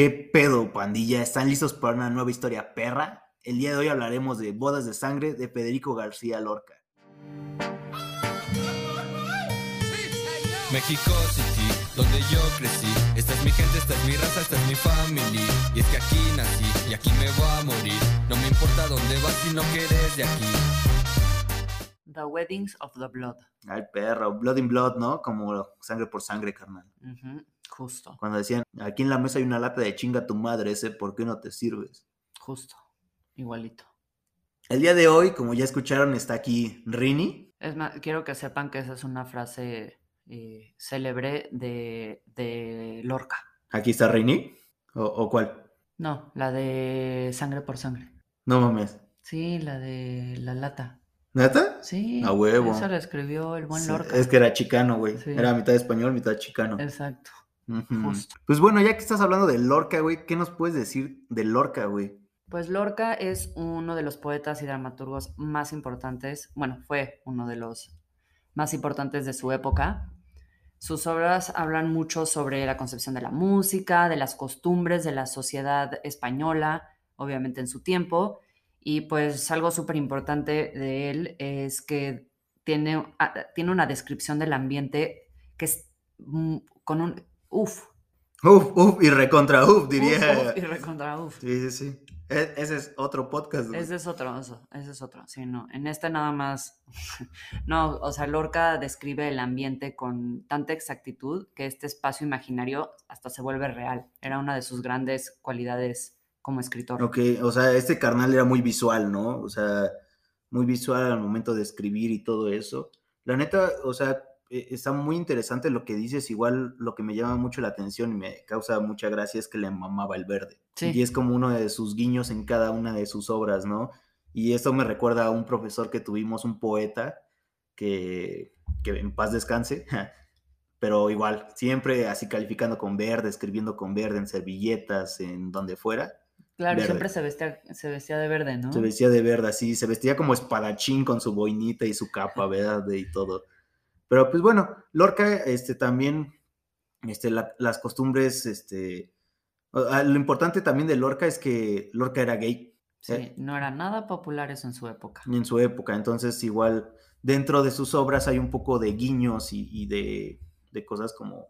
¿Qué pedo, pandilla? ¿Están listos para una nueva historia perra? El día de hoy hablaremos de Bodas de Sangre de Federico García Lorca. México City, donde yo crecí. Esta es mi gente, esta es mi raza, esta es mi familia. Y es que aquí nací y aquí me voy a morir. No me importa dónde vas si no quieres de aquí. The Weddings of the Blood. Ay, perro, Blood in Blood, ¿no? Como sangre por sangre, carnal. Justo, Cuando decían, aquí en la mesa hay una lata de chinga tu madre, ese, ¿por qué no te sirves? justo. Igualito. El día de hoy, como ya escucharon, está aquí Rini. Es más, quiero que sepan que esa es una frase eh, célebre de, de Lorca. Aquí está Rini. ¿O, o cuál? No, la de Sangre por Sangre. No mames. Sí, la de la lata. ¿Neta? Sí, A huevo. esa la escribió el buen Lorca. Es que era chicano, güey. Sí. Era mitad español, mitad chicano. Exacto. Justo. Pues bueno, ya que estás hablando de Lorca, güey, ¿qué nos puedes decir de Lorca, güey? Pues Lorca es uno de los poetas y dramaturgos más importantes, bueno, fue uno de los más importantes de su época. Sus obras hablan mucho sobre la concepción de la música, de las costumbres de la sociedad española, obviamente en su tiempo, y pues algo súper importante de él es que tiene, ah, tiene una descripción del ambiente que es mm, con un... Uf, Uf, uf, y recontra uf, diría. uf, uf, y recontra uf. Sí, sí, sí. E- ese es otro podcast. Ese es otro, eso, ese es otro, sí, no. En este nada más, no, o sea, Lorca describe el ambiente con tanta exactitud que este espacio imaginario hasta se vuelve real. Era una de sus grandes cualidades como escritor. Ok, o sea, este carnal era muy visual, ¿no? O sea, muy visual al momento de escribir y todo eso. La neta, o sea, e- está muy interesante lo que dices. Igual lo que me llama mucho la atención y me causa mucha gracia es que le mamaba el verde. Sí. Y es como uno de sus guiños en cada una de sus obras, ¿no? Y esto me recuerda a un profesor que tuvimos, un poeta, que, que en paz descanse, pero igual, siempre así calificando con verde, escribiendo con verde en servilletas, en donde fuera. Claro, verde. siempre se vestía, se vestía de verde, ¿no? Se vestía de verde así, se vestía como espadachín con su boinita y su capa verde y todo. Pero pues bueno, Lorca, este también, este, la- las costumbres, este, ah, lo importante también de Lorca es que Lorca era gay Sí, eh. no eran nada populares en su época. en su época, entonces igual dentro de sus obras hay un poco de guiños y, y de, de cosas como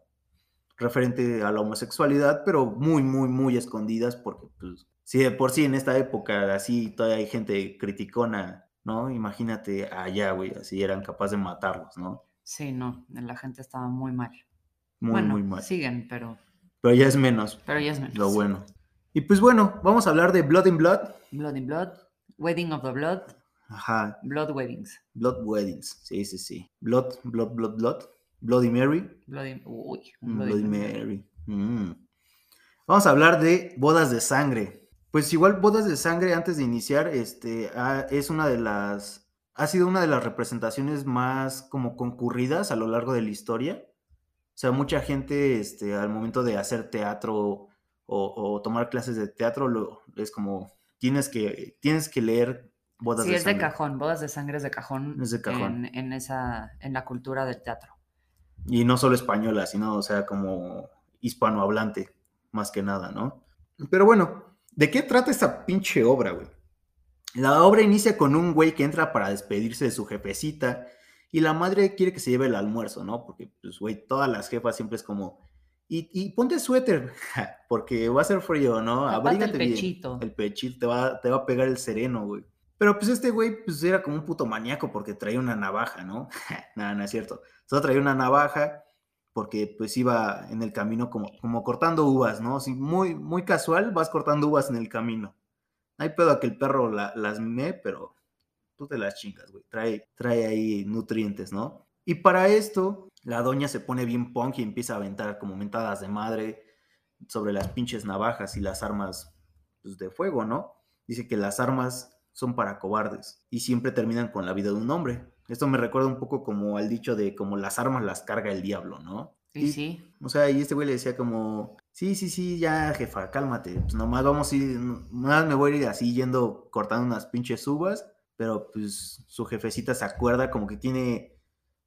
referente a la homosexualidad, pero muy, muy, muy escondidas porque pues si de por sí en esta época así todavía hay gente criticona, ¿no? Imagínate allá, güey, así eran capaces de matarlos, ¿no? Sí, no, la gente estaba muy mal. Muy, bueno, muy mal. siguen, pero, Pero ya es menos, pero ya es menos. lo bueno. Y pues bueno, vamos a hablar de Blood in Blood. Blood in Blood, Wedding of the Blood, Ajá, Blood Weddings. Blood Weddings, sí, sí, sí. Blood, Blood, Blood, Blood. Bloody Mary. Bloody, uy, un Mm, Bloody Bloody Mary. Mary. Mm. Vamos a hablar de bodas de sangre. Pues igual bodas de sangre antes de iniciar, este, ah, es una de las, ha sido una de las representaciones más como concurridas a lo largo de la historia. O sea, mucha gente, este, al momento de hacer teatro o, o tomar clases de teatro, lo, es como, tienes que, tienes que leer bodas Sí, de es de sangre. cajón, bodas de sangre es de cajón, Es de cajón. En, en esa, en la cultura del teatro. Y no solo española, sino, o sea, como hispanohablante, más que nada, ¿no? Pero bueno, ¿de qué trata esta pinche obra, güey? La obra inicia con un güey que entra para despedirse de su jefecita y la madre quiere que se lleve el almuerzo, ¿no? Porque, pues, güey, todas las jefas siempre es como, y, y ponte suéter, porque va a ser frío, ¿no? El Abrígate bien. pechito. El pechito te va, te va a pegar el sereno, güey. Pero pues este güey pues era como un puto maníaco porque traía una navaja, ¿no? Nada, no es cierto. Solo traía una navaja porque pues iba en el camino como, como cortando uvas, ¿no? Así muy, muy casual, vas cortando uvas en el camino. No hay pedo a que el perro la- las me, pero tú te las chingas, güey. Trae, trae ahí nutrientes, ¿no? Y para esto, la doña se pone bien punk y empieza a aventar como mentadas de madre sobre las pinches navajas y las armas pues, de fuego, ¿no? Dice que las armas son para cobardes y siempre terminan con la vida de un hombre. Esto me recuerda un poco como al dicho de como las armas las carga el diablo, ¿no? Y sí, O sea, y este güey le decía como, sí, sí, sí, ya, jefa, cálmate. Pues nomás vamos a ir, nomás me voy a ir así yendo cortando unas pinches uvas, pero pues su jefecita se acuerda como que tiene,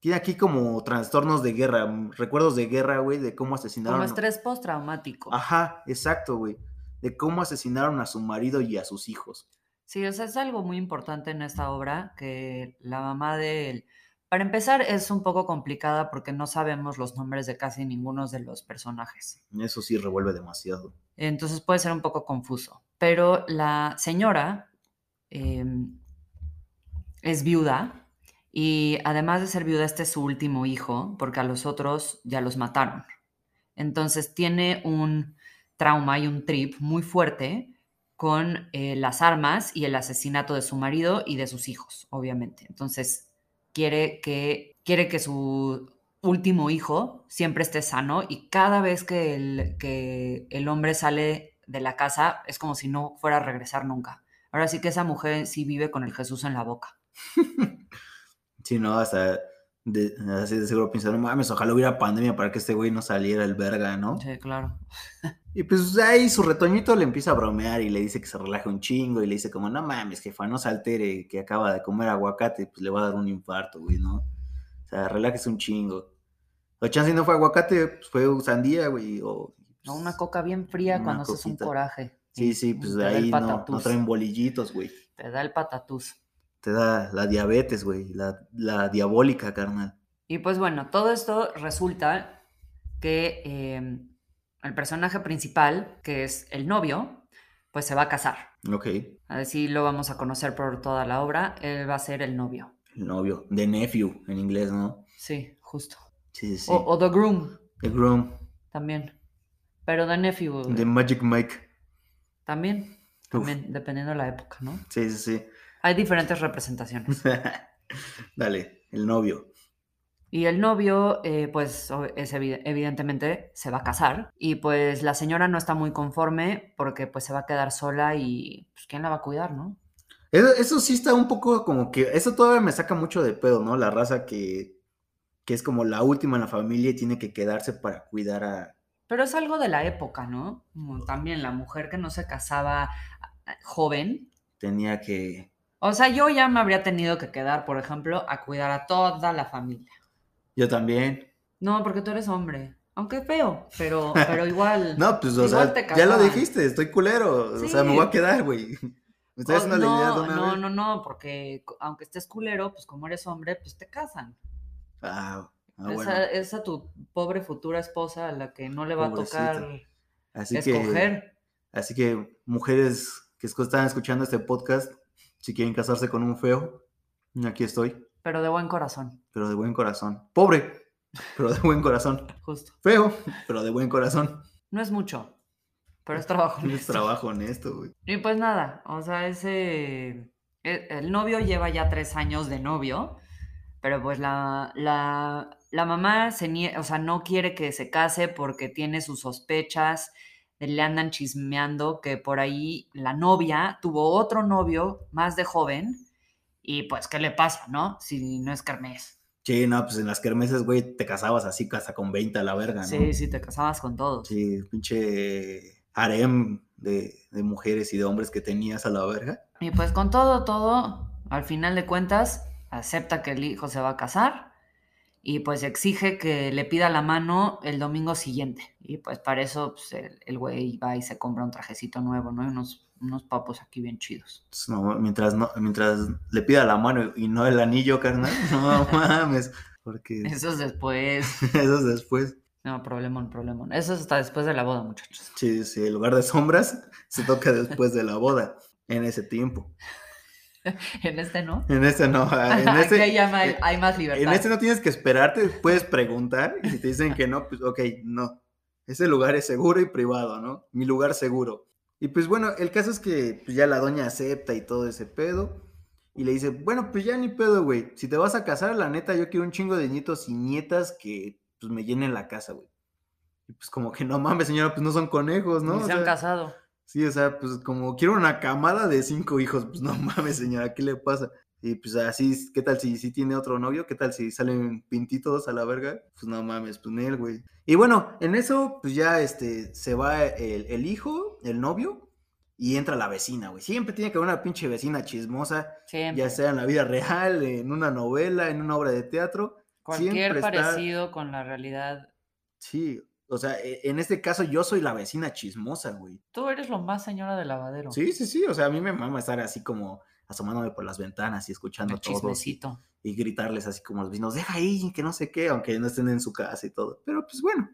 tiene aquí como trastornos de guerra, mm, recuerdos de guerra, güey, de cómo asesinaron. Como estrés postraumático. Ajá, exacto, güey. De cómo asesinaron a su marido y a sus hijos. Sí, o sea, es algo muy importante en esta obra que la mamá de él. Para empezar, es un poco complicada porque no sabemos los nombres de casi ninguno de los personajes. Eso sí revuelve demasiado. Entonces puede ser un poco confuso. Pero la señora em, es viuda y además de ser viuda, este es su último hijo, porque a los otros ya los mataron. Entonces tiene un trauma y un trip muy fuerte con eh, las armas y el asesinato de su marido y de sus hijos, obviamente. Entonces quiere que, quiere que su último hijo siempre esté sano y cada vez que el, que el hombre sale de la casa es como si no fuera a regresar nunca. Ahora sí que esa mujer sí vive con el Jesús en la boca. Sí, no, hasta de, así de seguro pensando, mames, ojalá hubiera pandemia para que este güey no saliera el verga, ¿no? Sí, claro. Y pues ahí su retoñito le empieza a bromear y le dice que se relaje un chingo y le dice como, no mames, jefa, no se altere, que acaba de comer aguacate, pues le va a dar un infarto, güey, ¿no? O sea, relájese un chingo. O chance no fue aguacate, pues fue sandía, güey, o... No, una coca bien fría cuando haces un coraje. Sí, sí, pues de ahí no, no traen bolillitos, güey. Te da el patatús te da la diabetes, güey, la, diabólica, carnal. Y pues bueno, todo esto resulta que em, el personaje principal, que es el novio, pues se va a casar. Ok. Así lo vamos a conocer por toda la obra. Él va a ser el novio. El novio. The nephew en inglés, ¿no? Sí, justo. Sí, sí. O, The Groom. The Groom. También. Pero The Nephew. The Magic Mike. También. También, dependiendo de la época, ¿no? Sí, sí, sí. Hay diferentes representaciones. Dale, el novio. Y el novio, eh, pues es evidentemente se va a casar y pues la señora no está muy conforme porque pues se va a quedar sola y pues quién la va a cuidar, ¿no? Eso, sí está un poco como que, eso todavía me saca mucho de pedo, ¿no? La raza que, que es como la última en la familia y tiene que quedarse para cuidar a... Pero es algo de la época, ¿no? también la mujer que no se casaba joven. Tenía que o sea, yo ya me habría tenido que quedar, por ejemplo, a cuidar a toda la familia. Yo también. No, porque tú eres hombre. Aunque feo, pero, pero igual. no, pues, o sea, ya lo dijiste, estoy culero. O sea, me voy a quedar, güey. Me haciendo la idea de una No, no, no, porque aunque estés culero, pues como eres hombre, pues te casan. Ah, ah esa, esa tu pobre futura esposa a la que no le va a tocar así escoger. Que, así que, mujeres que están escuchando este podcast, si quieren casarse con un feo, aquí estoy. Pero de buen corazón. Pero de buen corazón. Pobre, pero de buen corazón. Justo. Feo, pero de buen corazón. No es mucho, pero es trabajo honesto. Es trabajo honesto, güey. Y pues nada, o sea, ese... E, el novio lleva ya tres años de novio, pero pues la, la, la mamá se o sea, no quiere que se case porque tiene sus sospechas le andan chismeando que por ahí la novia tuvo otro novio más de joven y pues, ¿qué le pasa, no? Si no es kermés. Sí, no, pues en las kermeses, güey, te casabas así hasta con 20 a la verga, ¿no? Sí, sí, te casabas con todos. Sí, pinche harem de, de mujeres y de hombres que tenías a la verga. Y pues con todo, todo, al final de cuentas, acepta que el hijo se va a casar y pues exige que le pida la mano el domingo siguiente. Y pues para eso pues, el, güey va y se compra un trajecito nuevo, ¿no? Y unos, unos papos aquí bien chidos. mientras, no, mientras le pida la mano y no el anillo, carnal, no mames. Porque... Eso es después. eso es después. No, problemón, problemón. Eso es hasta después de la boda, muchachos. Sí, sí, el lugar de sombras se toca después de la boda, en ese tiempo. en este no. En este no. Ah, en este, hay, más libertad. En este no tienes que esperarte, puedes preguntar y si te dicen que no, pues ok, no. Ese lugar es seguro y privado, ¿no? Mi lugar seguro. Y pues bueno, el caso es que pues, ya la doña acepta y todo ese pedo. Y le dice, bueno, pues ya ni pedo, güey. Si te vas a casar, la neta, yo quiero un chingo de nietos y nietas que pues me llenen la casa, güey. Y pues como que no mames, señora, pues no son conejos, ¿no? se han casado. Sí, o sea, pues como quiero una camada de cinco hijos, pues no mames, señora, ¿qué le pasa? Y pues así, ¿qué tal si, si tiene otro novio? ¿Qué tal si salen pintitos a la verga? Pues no mames, pues él, güey. Y bueno, en eso, pues ya este, se va el, hijo, el novio, y entra la vecina, güey. Siempre tiene que haber una pinche vecina chismosa, ya sea en la vida real, en una novela, en una obra de teatro. Cualquier siempre está- parecido con la realidad. Sí, o sea, e- en este caso yo soy la vecina chismosa, güey. Tú eres lo más señora de lavadero. Sí, sí, sí, o sea, a mí me mama estar así como asomándome por las ventanas y escuchando todo chismecito. y gritarles así como a los vecinos, deja ahí, que no sé qué, aunque no estén en su casa y todo. Pero pues bueno,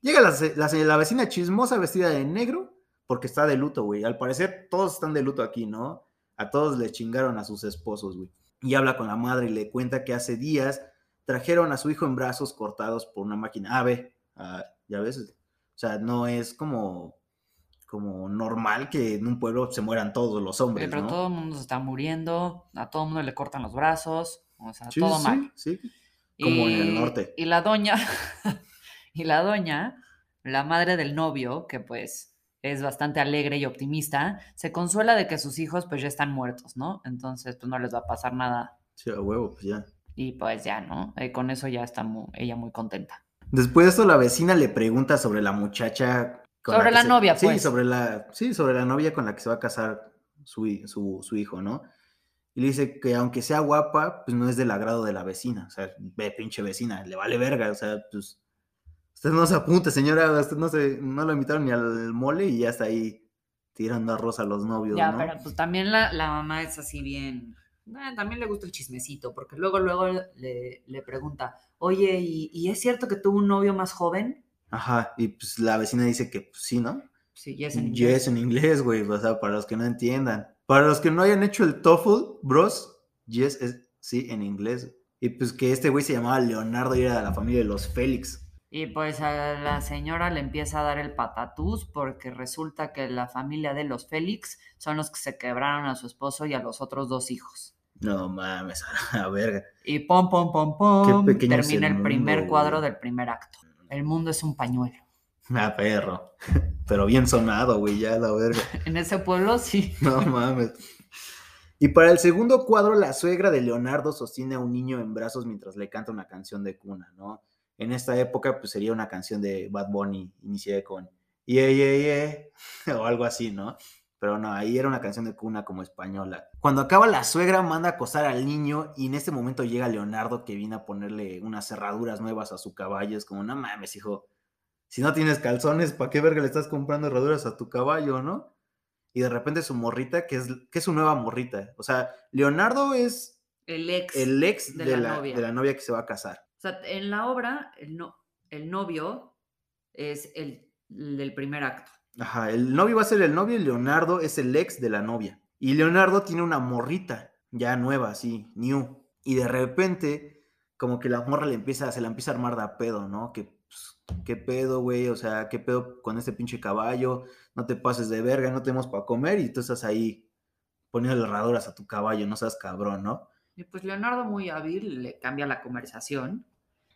llega la, la, vecina chismosa vestida de negro porque está de luto, güey. Al parecer todos están de luto aquí, ¿no? A todos le chingaron a sus esposos, güey. Y habla con la madre y le cuenta que hace días trajeron a su hijo en brazos cortados por una máquina. Ah, ve, ah, ya ves. O sea, no es como, como normal que en un pueblo se mueran todos los hombres, pero ¿no? todo el mundo se está muriendo, a todo el mundo le cortan los brazos, o sea, Sí, todo sí, mal. sí. Como en el Y- norte. Y la doña, y la doña, la madre del novio, que pues es bastante alegre y optimista, se consuela de que sus hijos pues ya están muertos, ¿no? Entonces pues no les va a pasar nada Sí, a huevo, pues ya. y pues ya, ¿no? Eh, con eso ya está mu- ella muy contenta. Después de eso, la vecina le pregunta sobre la muchacha. Sobre que la se- novia, sí, pues. sobre la, sí, sobre la novia con la que se va a casar su, su, su hijo, ¿no? Y le dice que aunque sea guapa, pues no es del agrado de la vecina. O sea, ve, pinche vecina, le vale verga. O sea, pues. Usted no se apunte, señora. Usted no, se, no lo invitaron ni al mole y ya está ahí tirando arroz a los novios, Ya, ¿no? pero pues también la, la mamá es así bien. Eh, también le gusta el chismecito, porque luego, luego le, le pregunta, oye, ¿y, y es cierto que tuvo un novio más joven? Ajá, y pues la vecina dice que pues, sí, ¿no? Sí, yes en Yes inglés. en inglés, güey. O sea, para los que no entiendan. Para los que no hayan hecho el TOEFL, bros, yes es sí en inglés. Y pues que este güey se llamaba Leonardo y era de la familia de los Félix. Y pues a la señora le empieza a dar el patatús porque resulta que la familia de los Félix son los que se quebraron a su esposo y a los otros dos hijos. No mames, a la verga. Y pom, pom, pom, pom, termina el el, primer cuadro güey. del primer acto. El mundo es un pañuelo. Ah, perro. Pero bien sonado, güey, ya la verga. En ese pueblo sí. No mames. Y para el segundo cuadro, la suegra de Leonardo sostiene a un niño en brazos mientras le canta una canción de cuna, ¿no? En esta época, pues sería una canción de Bad Bunny, iniciada con Yeah, yeah, yeah, o algo así, ¿no? Pero no, ahí era una canción de cuna como española. Cuando acaba, la suegra manda a acosar al niño y en este momento llega Leonardo que viene a ponerle unas cerraduras nuevas a su caballo. Es como, no mames, hijo, si no tienes calzones, ¿para qué verga le estás comprando herraduras a tu caballo, no? Y de repente su morrita, que es, que es su nueva morrita. O sea, Leonardo es El ex. el ex de de, la la, novia. de la novia que se va a casar. O sea, en la obra, el, no, el novio es el del primer acto. Ajá, el novio va a ser el novio y Leonardo es el ex de la novia. Y Leonardo tiene una morrita, ya nueva, así, new. Y de repente, como que la morra le empieza, se la empieza a armar de pedo, ¿no? Que, pues, ¿qué pedo, güey? O sea, ¿qué pedo con este pinche caballo? No te pases de verga, no tenemos para comer y tú estás ahí poniendo herraduras a tu caballo, no seas cabrón, ¿no? Y pues Leonardo, muy hábil, le cambia la conversación,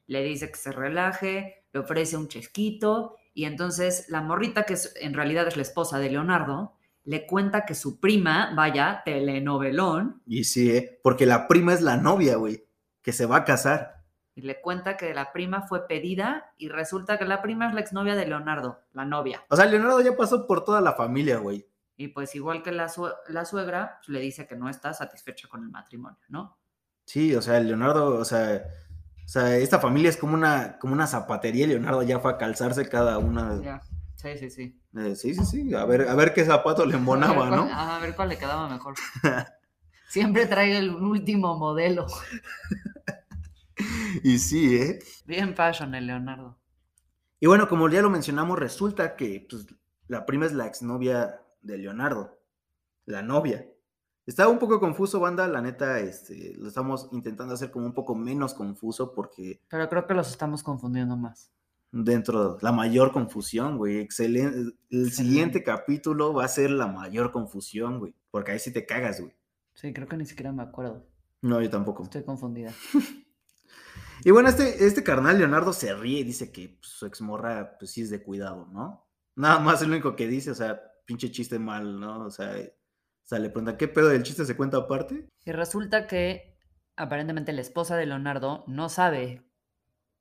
le dice que se relaje, le ofrece un chesquito, y entonces la morrita, que es- en realidad es la esposa de Leonardo, le cuenta que su prima, vaya, telenovelón, Y sí, ¿eh? Porque la prima es la novia, güey, que se va a casar. y le cuenta que la prima fue pedida, y resulta que la prima es la exnovia de Leonardo, la novia. O sea, Leonardo ya pasó por toda la familia, güey. Y pues igual que la, la suegra, pues, le dice que no está satisfecha con el matrimonio, ¿no? Sí, o sea, Leonardo, o sea, o sea, esta familia es como una, como una zapatería Leonardo ya fue a calzarse cada una. Ya, sí, sí, sí. Eh, sí, sí, sí, a ver, a ver qué zapato le a, embonaba, ¿no? a ver cuál le quedaba mejor. Siempre trae el último modelo. Y sí, ¿eh? Bien fashion el Leonardo. Y bueno, como ya lo mencionamos, resulta que pues, la prima es la exnovia de Leonardo, la novia. Estaba un poco confuso, banda, la neta, este, lo estamos intentando hacer como un poco menos confuso porque Pero creo que los estamos confundiendo más. dentro la mayor confusión, güey. Excelente. El Excelente. siguiente capítulo va a ser la mayor confusión, güey. Porque ahí sí te cagas, güey. Sí, creo que ni siquiera me acuerdo. No, yo tampoco. Estoy confundida. Y bueno, este, este carnal Leonardo se ríe y dice que pues, su exmorra, pues sí es de cuidado, ¿no? Nada más es lo único que dice, o sea, pinche chiste mal, ¿no? O sea, o sea, le preguntan, ¿qué pedo del chiste se cuenta aparte? Y resulta que aparentemente la esposa de Leonardo no sabe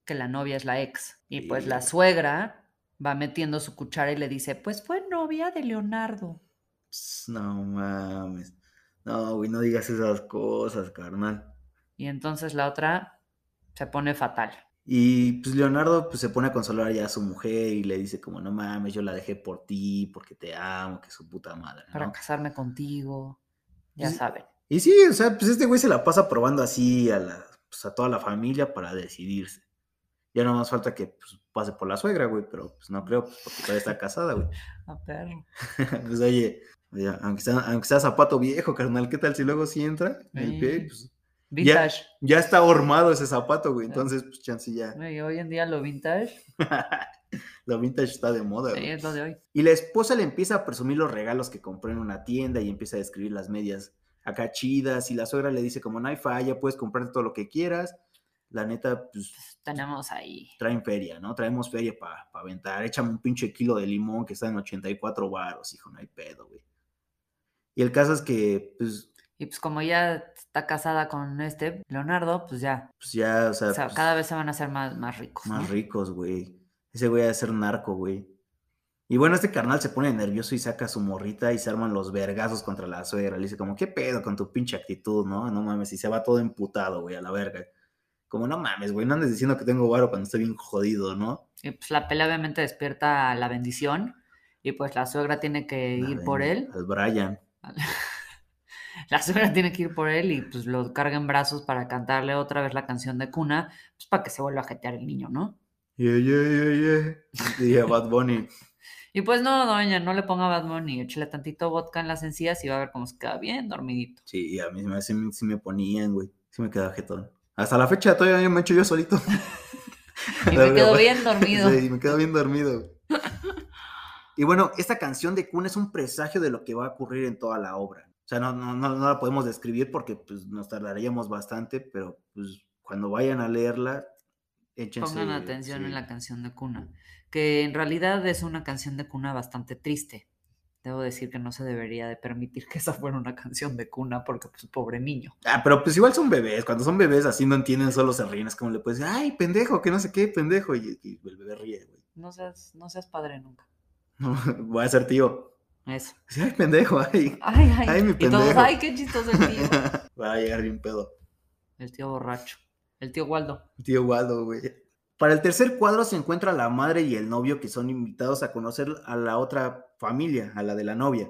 que la novia es la ex. Y pues la suegra va metiendo su cuchara y le dice, pues fue novia de Leonardo. Pss, No mames. No, güey, no digas esas cosas, carnal. Y entonces la otra Se pone fatal. Y pues Leonardo pues se pone a consolar ya a su mujer y le dice como, no mames, yo la dejé por ti, porque te amo, que su puta madre, Para casarme contigo. Ya saben. Y sí, o sea, pues este güey se la pasa probando así a, la, pues, a toda la familia para decidirse. Ya no más falta que pues, pase por la suegra, güey, pero pues no creo, pues, porque todavía está casada, güey. A perro. pues oye, oye, aunque, sea, aunque sea zapato viejo, carnal, ¿qué tal si luego sí entra el pie? Pues, Vintage. ya está hormado ese zapato, güey, entonces pues chance ya. Güey, hoy en día lo vintage Lo vintage está de moda, sí, güey. es lo de hoy. Y la esposa le empieza a presumir los regalos que compró en una tienda y empieza a describir las medias acá chidas. Y la suegra le dice como no hay falla, puedes comprarte todo lo que quieras. La neta, pues Tenemos ahí. traen feria, ¿no? Traemos feria para aventar. Échame un pinche kilo de limón que está en 84 baros, hijo, no hay pedo, güey. Y el caso es que, pues, Y pues como ya está casada con este Leonardo, pues ya. pues ya, o sea, O sea, pues, cada vez se van a hacer más, más ricos. más ¿no? ricos, güey. Ese güey ha de ser narco, güey. Y bueno, este carnal se pone nervioso y saca su morrita y se arman los vergazos contra la suegra. Le dice como, ¿qué pedo con tu pinche actitud, no? No mames, y se va todo emputado, güey, a la verga. Como, no mames, güey, no andes diciendo que tengo varo cuando estoy bien jodido, ¿no? Y pues la pelea obviamente despierta la bendición. Y pues la suegra tiene que La ir por él. Al Brian. La suegra tiene que ir por él y pues lo carga en brazos para cantarle otra vez la canción de cuna, pues para que se vuelva a jetear el niño, ¿no? Yeah, yeah, yeah, yeah. Diría Bad Bunny. Y pues no, doña, no le ponga Bad Bunny, échale tantito vodka en las encías y va a ver cómo se queda bien dormidito. Sí, a mí me- sí, me- sí me ponían, güey. Sí me quedaba jetón. Hasta la fecha todavía me echo yo solito. Y me quedo bien dormido. Sí, me quedo bien dormido. Y bueno, esta canción de Kun es un presagio de lo que va a ocurrir en toda la obra. O sea, no, no, no, no la podemos describir porque pues, nos tardaríamos bastante, pero pues cuando vayan a leerla, échense. Pongan atención sí. en la canción de cuna, que en realidad es una canción de cuna bastante triste. Debo decir que no se debería de permitir que esa fuera una canción de cuna porque pues pobre niño. Ah, pero pues igual son bebés. Cuando son bebés así no entienden, solo se ríen. Es como le puedes decir, ay, pendejo, que no sé qué, pendejo. Y, y el bebé ríe, güey. No seas, no seas padre nunca. Voy a ser tío. Eso. Sí, ay, pendejo, ay. Ay, ay, Ay, mi y todos, pendejo. ay, qué chistoso el tío. Va a llegar bien pedo. El tío borracho. El tío Waldo. Tío Waldo, güey. Para el tercer cuadro se encuentra la madre y el novio que son invitados a conocer a la otra familia, a la de la novia.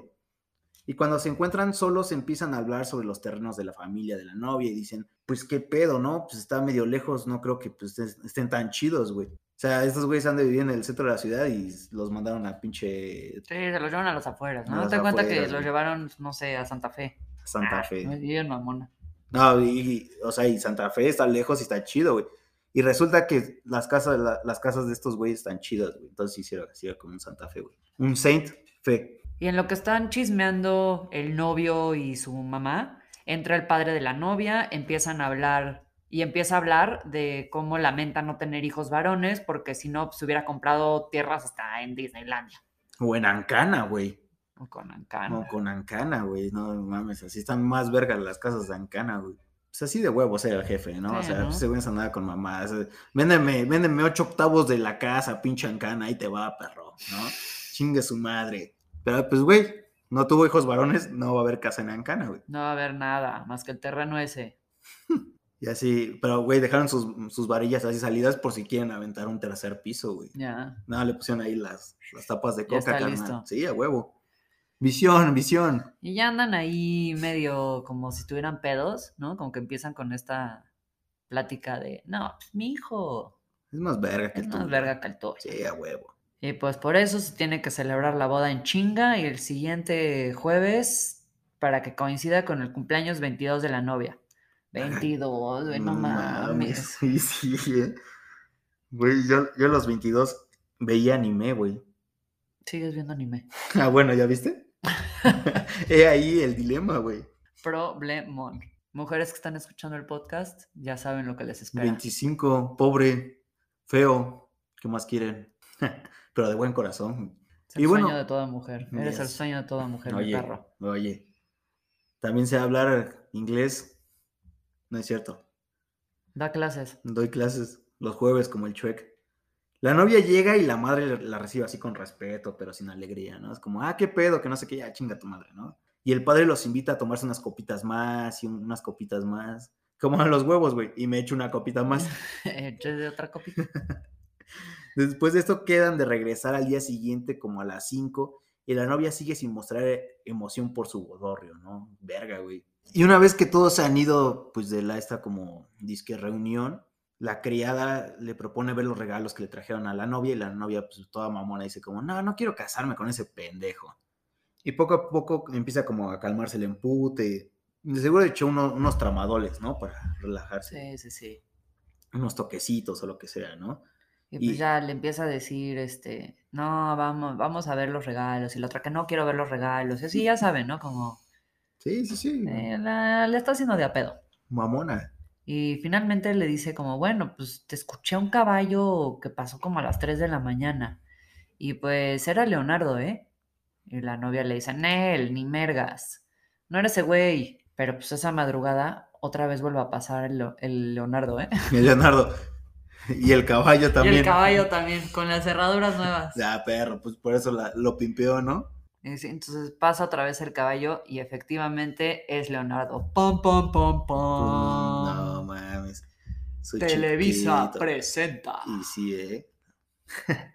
Y cuando se encuentran solos empiezan a hablar sobre los terrenos de la familia de la novia y dicen, pues qué pedo, ¿no? Pues está medio lejos, no creo que pues, est- estén tan chidos, güey. O sea, estos güeyes han de vivir en el centro de la ciudad y los mandaron a pinche Sí, se los llevan a las afueras, A ¿no? las Te cuenta que los llevaron, no sé, a Santa Fe. Santa Ah, Fe. Mamona. No, y, y, o sea, y Santa Fe está lejos y está chido, güey. Y resulta que las casas, la- las casas de estos güeyes están chidas, güey. Entonces hicieron así como un Santa Fe, güey. Un Saint Fe. Y en lo que están chismeando el novio y su mamá, entra el padre de la novia, empiezan a hablar y empieza a hablar de cómo lamenta no tener hijos varones porque si no, pues hubiera comprado tierras hasta en Disneylandia. O en Ancana, güey. O con Ancana. No, con Ancana, güey. No mames, así están más vergas las casas de Ancana, güey. Pues así de huevos era el jefe, ¿no? o sea, ¿no? pues güey no andaba con mamás. eh, Véndeme, véndeme ocho octavos de la casa, pinche Ancana, ahí te va, perro, ¿no? Chingue su madre. Pero pues, güey, no tuvo hijos varones, no va a haber casa en Ancana, güey. No va a haber nada más que el terreno ese. Y así, pero güey, dejaron sus, sus varillas así salidas por si quieren aventar un tercer piso, güey. Ya. Nada, le pusieron ahí las, las tapas de Ya coca, está carnal. listo. Sí, a huevo. Visión, visión. Y ya andan ahí medio como si tuvieran pedos, ¿no? Como que empiezan con esta plática de, no, pues, mi hijo Es más verga que es el más tuyo. verga que el tuyo. Sí, a huevo. Y pues por eso se tiene que celebrar la boda en chinga y el siguiente jueves para que coincida con el cumpleaños 22 de la novia. 22, güey, no mames. Sí, sí, eh. Güey, yo, yo a los 22 veía anime, güey. Sigues viendo anime. Ah, bueno, ¿ya viste? He ahí el dilema, güey. Problemón. Mujeres que están escuchando el podcast ya saben lo que les espera. 25, pobre, feo. ¿Qué más quieren? Pero de buen corazón. Es el y bueno, sueño de toda mujer. Eres el sueño de toda mujer, mi Oye, perro. oye. También sé hablar inglés. No es cierto. Da clases. Doy clases los jueves como el Chuec. La novia llega y la madre la recibe así con respeto, pero sin alegría, ¿no? Es como, ah, qué pedo, que no sé qué, ya chinga tu madre, ¿no? Y el padre los invita a tomarse unas copitas más y un- unas copitas más. como a los huevos, güey, y me echo una copita más. Eché de otra copita. Después de esto quedan de regresar al día siguiente como a las 5 y la novia sigue sin mostrar emoción por su bodorrio, ¿no? Verga, güey. Y una vez que todos se han ido, pues de la esta como disque reunión, la criada le propone ver los regalos que le trajeron a la novia y la novia, pues toda mamona, dice como, no, no quiero casarme con ese pendejo. Y poco a poco empieza como a calmarse el empute. De seguro echó uno- unos tramadoles, ¿no? Para relajarse. Sí, sí, sí. Unos toquecitos o lo que sea, ¿no? Y pues Y- ya le empieza a decir, este, no, vamos, vamos a ver los regalos. Y la otra que no quiero ver los regalos. Y así ya saben, ¿no? Como Sí, sí, sí. eh, la- está haciendo de a pedo. Mamona. Y finalmente le dice como, bueno, pues te escuché a un caballo que pasó como a las 3 de la mañana. Y pues era Leonardo, ¿eh? Y la novia le dice, Nel, ni mergas. No era ese güey. Pero pues esa madrugada otra vez vuelve a pasar el, el Leonardo, ¿eh? Y Leonardo. Y el caballo también. Y el caballo también, con las cerraduras nuevas. Ya, perro, pues por eso la- lo pimpeó, ¿no? Entonces pasa otra vez el caballo y efectivamente es Leonardo. Pom, pom, pom, pom. No mames. Soy Televisa chiquito. presenta. Y sí, ¿eh?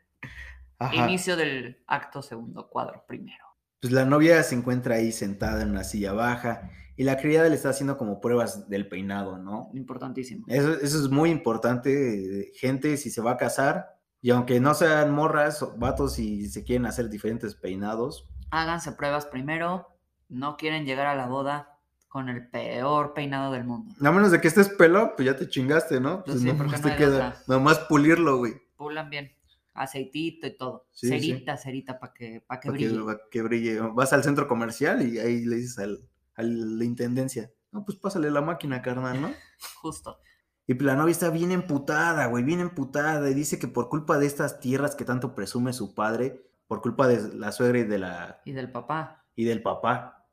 Ajá. Inicio del acto segundo, cuadro primero. Pues la novia se encuentra ahí sentada en una silla baja y la criada le está haciendo como pruebas del peinado, ¿no? Importantísimo. Eso, eso es muy importante, gente, si se va a casar, y aunque no sean morras o vatos y se quieren hacer diferentes peinados, Háganse pruebas primero. No quieren llegar a la boda con el peor peinado del mundo. a menos de que estés pelo, pues ya te chingaste, ¿no? Pues Pues sí, nomás no te queda, otra. nomás pulirlo, güey. Pulan bien. Aceitito y todo. Sí, sí. cerita, cerita, para que, pa' que para que, brille. pa' que brille. Vas al centro comercial y ahí le dices al, a la intendencia, no, pues pásale la máquina, carnal, ¿no? Justo. Y pues la novia está bien emputada, güey, bien emputada. Y dice que por culpa de estas tierras que tanto presume su padre, por culpa de la suegra y, de la, Y del papá. y del papá,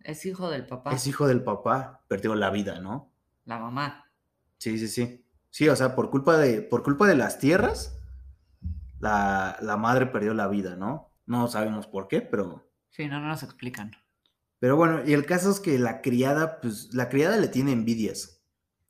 Es hijo del papá. es hijo del papá, perdió la vida, ¿no? La mamá. Sí, sí, sí. Sí, o sea, por culpa de, por culpa de las tierras, la, la madre perdió la vida, ¿no? No sabemos por qué, pero Sí, no, no nos explican. Pero bueno, y el caso es que la criada, pues la criada le tiene envidias.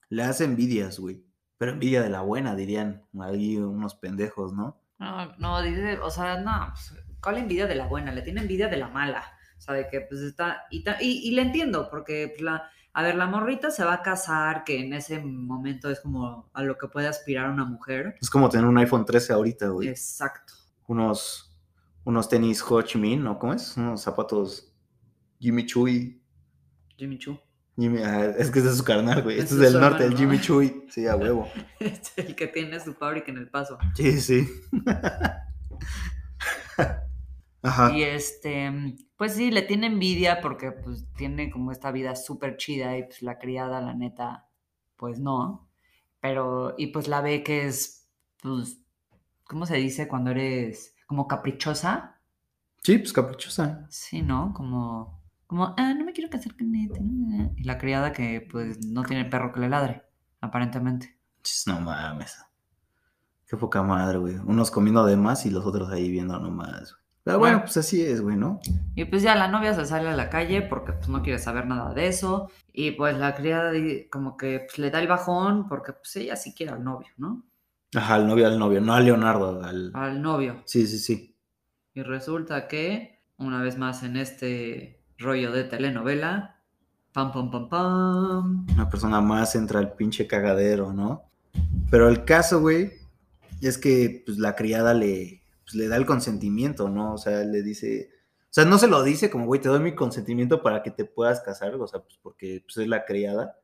Le hace envidias, güey. Pero envidia de la buena, dirían ahí unos pendejos, ¿no? No, no, dice, o sea, no, pues, ¿cuál envidia de la buena? Le tiene envidia de la mala. O sea, de que pues está, y, y, y le entiendo, porque pues, la, a ver, la morrita se va a casar, que en ese momento es como a lo que puede aspirar una mujer. Es como tener un iPhone 13 ahorita, güey. Exacto. Unos, unos tenis Ho Chi Minh, ¿no? ¿Cómo es? Unos zapatos Jimmy Choo. Jimmy Choo. Jimmy, ah, es que es de su carnal, güey. Este Es es de del norte, el Jimmy ¿no? Choo. Sí, a huevo. Es el que tiene su fábrica en el paso. Sí, sí. Ajá. Y este, pues sí, le tiene envidia porque pues tiene como esta vida súper chida y pues la criada, la neta, pues no. Pero, y pues la ve que es, pues, ¿cómo se dice cuando eres como caprichosa? Sí, pues caprichosa. Sí, ¿no? Como, como, ah, no me quiero casar con este. no". Y la criada que pues no tiene perro que le ladre, aparentemente. Chis, No mames. Qué poca madre, güey. Unos comiendo de más y los otros ahí viendo nomás, güey. Pero bueno, pues así es, güey, ¿no? Y pues ya la novia se sale a la calle porque pues no quiere saber nada de eso. Y pues la criada como que pues, le da el bajón porque pues ella sí quiere al novio, ¿no? Ajá, al novio, al novio, no a Leonardo, al... Al novio. Sí, sí, sí. Y resulta que, una vez más en este rollo de telenovela, pam, pam, pam, pam. Una persona más entra al pinche cagadero, ¿no? Pero el caso, güey, es que pues la criada le, pues, le da el consentimiento, ¿no? O sea, le dice... O sea, no se lo dice como, güey, te doy mi consentimiento para que te puedas casar, o sea, pues porque pues, es la criada.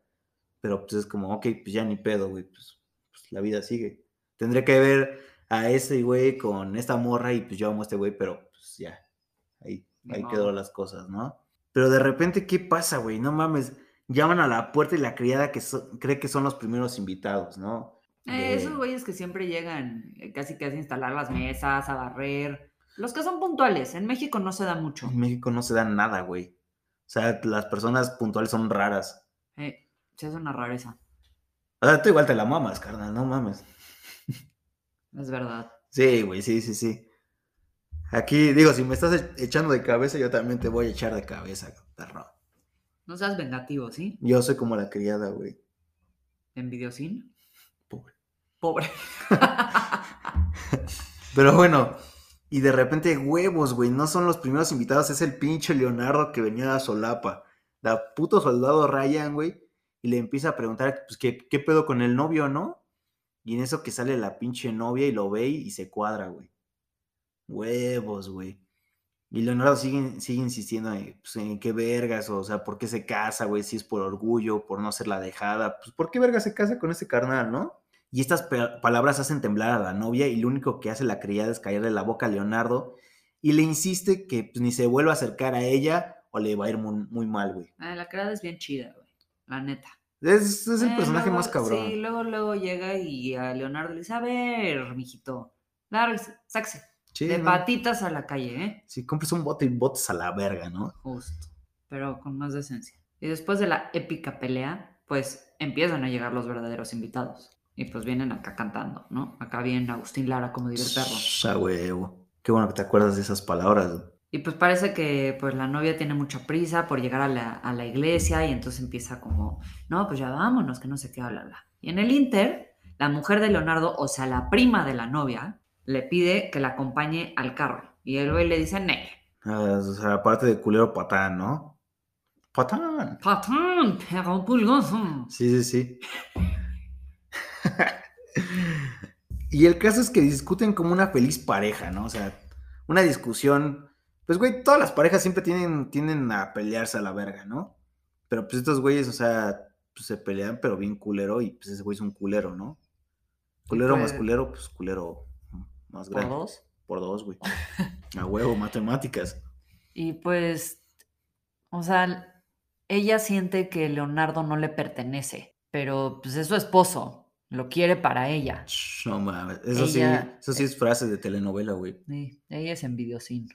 Pero pues es como, ok, pues ya ni pedo, güey, pues, pues la vida sigue. Tendré que ver a ese güey con esta morra y pues yo amo a este güey, pero pues ya, ahí, ahí las cosas, ¿no? Pero de repente, ¿qué pasa, güey? No mames, llaman a la puerta y la criada que so- cree que son los primeros invitados, ¿no? Eh, esos güeyes que siempre llegan eh, casi casi a instalar las mesas, a barrer. Los que son puntuales. En México no se da mucho. En México no se da nada, güey. O sea, las personas puntuales son raras. Eh, sí, es una rareza. O sea, tú igual te la mamas, carnal, no mames. Es verdad. Sí, güey, sí, sí, sí. Aquí, digo, si me estás e- echando de cabeza, yo también te voy a echar de cabeza, perro. No seas vengativo, ¿sí? Yo soy como la criada, güey. Envidiosín. Pobre. Pobre. Pero bueno, y de repente huevos, güey, no son los primeros invitados, es el pinche Leonardo que venía a Solapa. La puto soldado Ryan, güey, y le empieza a preguntar, pues, ¿qué, qué pedo con el novio, no? Y en eso que sale la pinche novia y lo ve y se cuadra, güey. Huevos, güey. Y Leonardo sigue, sigue insistiendo en, pues, en qué vergas, o sea, ¿por qué se casa, güey? Si es por orgullo, por no ser la dejada. Pues, ¿por qué vergas se casa con ese carnal, no? Y estas pa- palabras hacen temblar a la novia y lo único que hace la criada es caerle la boca a Leonardo y le insiste que pues, ni se vuelva a acercar a ella o le va a ir muy, muy mal, güey. Ah, la criada es bien chida, güey. La neta. Es, es el Eh, personaje luego- más cabrón. Sí, luego, luego llega y a Leonardo le dice, a ver, mijito, lárguese, sáquese. Sí, de ¿no? patitas a la calle, ¿eh? Sí, compres un bote y botes a la verga, ¿no? Justo. Pero con más decencia. Y después de la épica pelea, pues empiezan a llegar los verdaderos invitados. Y pues vienen acá cantando, ¿no? Acá viene Agustín Lara, como diría el perro. Huevo. Qué bueno que te acuerdas de esas palabras. Y pues parece que pues la novia tiene mucha prisa por llegar a la, a la iglesia y entonces empieza como, no, pues ya vámonos, que no sé qué, bla, bla. Y en el Inter, la mujer de Leonardo, o sea, la prima de la novia, le pide que la acompañe al carro. Y el güey le dice, Nel, Ah, o sea, aparte de culero patán, ¿no? Patán. patán, perro pulgoso. Sí, sí, sí. y el caso es que discuten como una feliz pareja, ¿no? O sea, una discusión. Pues, güey, todas las parejas siempre tienen, tienden a pelearse a la verga, ¿no? Pero pues estos güeyes, o sea, pues, se pelean, pero bien culero, y pues ese güey es un culero, ¿no? Culero más pues- culero, pues culero más ¿Por grande. dos? Por dos, güey. A huevo, matemáticas. Y pues, o sea, ella siente que Leonardo no le pertenece, pero pues es su esposo, lo quiere para ella. No mames. Eso Ella- sí, eso sí es frase de telenovela, güey. Sí, ella es envidiosín.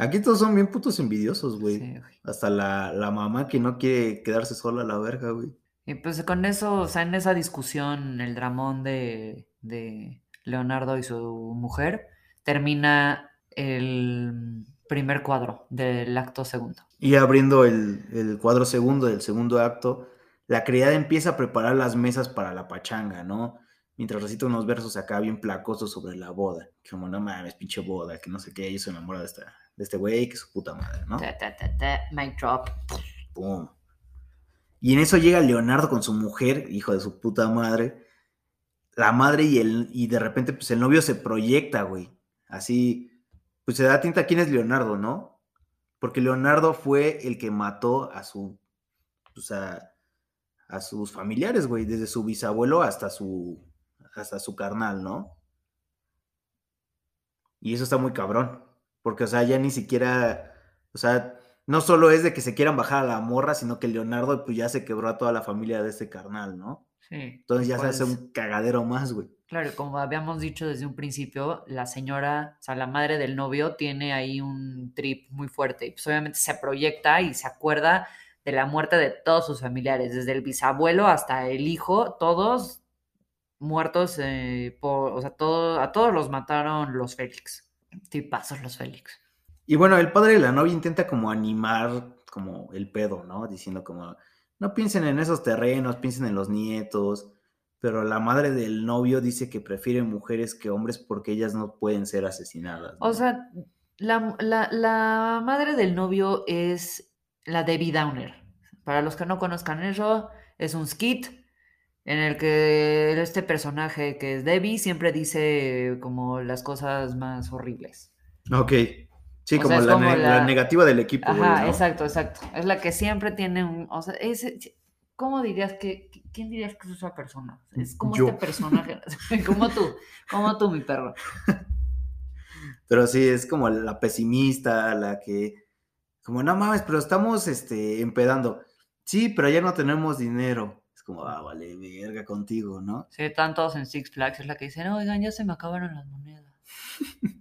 Aquí todos son bien putos envidiosos, güey. Sí. Hasta la, la mamá que no quiere quedarse sola a la verga, güey. Y pues con eso, o sea, en esa discusión, el dramón de, de Leonardo y su mujer, termina el primer cuadro del acto segundo. Y abriendo el, el cuadro segundo del segundo acto, la criada empieza a preparar las mesas para la pachanga, ¿no? Mientras recita unos versos acá bien placosos sobre la boda. Que como, no mames, pinche boda, que no sé qué, ella se enamora de, esta, de este güey, que es su puta madre, ¿no? Ta, ta, ta, ta, mic drop. Pum. Y en eso llega Leonardo con su mujer, hijo de su puta madre. La madre y el, y de repente, pues el novio se proyecta, güey. Así, pues se da tinta quién es Leonardo, ¿no? Porque Leonardo fue el que mató a su, pues a, a sus familiares, güey, desde su bisabuelo hasta su, hasta su carnal, ¿no? Y eso está muy cabrón, porque, o sea, ya ni siquiera, o sea, no solo es de que se quieran bajar a la morra, sino que Leonardo pues ya se quebró a toda la familia de este carnal, ¿no? Sí. Entonces ya se hace un cagadero más, güey. Claro, como habíamos dicho desde un principio, la señora, o sea, la madre del novio tiene ahí un trip muy fuerte y pues obviamente se proyecta y se acuerda de la muerte de todos sus familiares, desde el bisabuelo hasta el hijo, todos muertos, eh, por, o sea, todo, a todos los mataron los Félix. Tipazos los Félix. Y bueno, el padre de la novia intenta como animar como el pedo, ¿no? Diciendo como, no piensen en esos terrenos, piensen en los nietos. Pero la madre del novio dice que prefiere mujeres que hombres porque ellas no pueden ser asesinadas. O sea, la, la- la madre del novio es la Debbie Downer. Para los que no conozcan eso, es un skit en el que este personaje que es Debbie siempre dice como las cosas más horribles. Ok. Sí, O como, la, como ne- la la- negativa del equipo, güey, Ajá, ¿no? exacto, exacto. Es la que siempre tiene un... O sea, es, ¿cómo dirías que... ¿Quién dirías que es esa persona? Es como Yo. este personaje. como tú, como tú, mi perro. Pero sí, es como la pesimista, la que, como, no mames, pero estamos este, empedando. Sí, pero ya no tenemos dinero. Es como, ah, vale, verga contigo, ¿no? Sí, están todos en Six Flags, es la que dice, no, oigan, ya se me acabaron las monedas.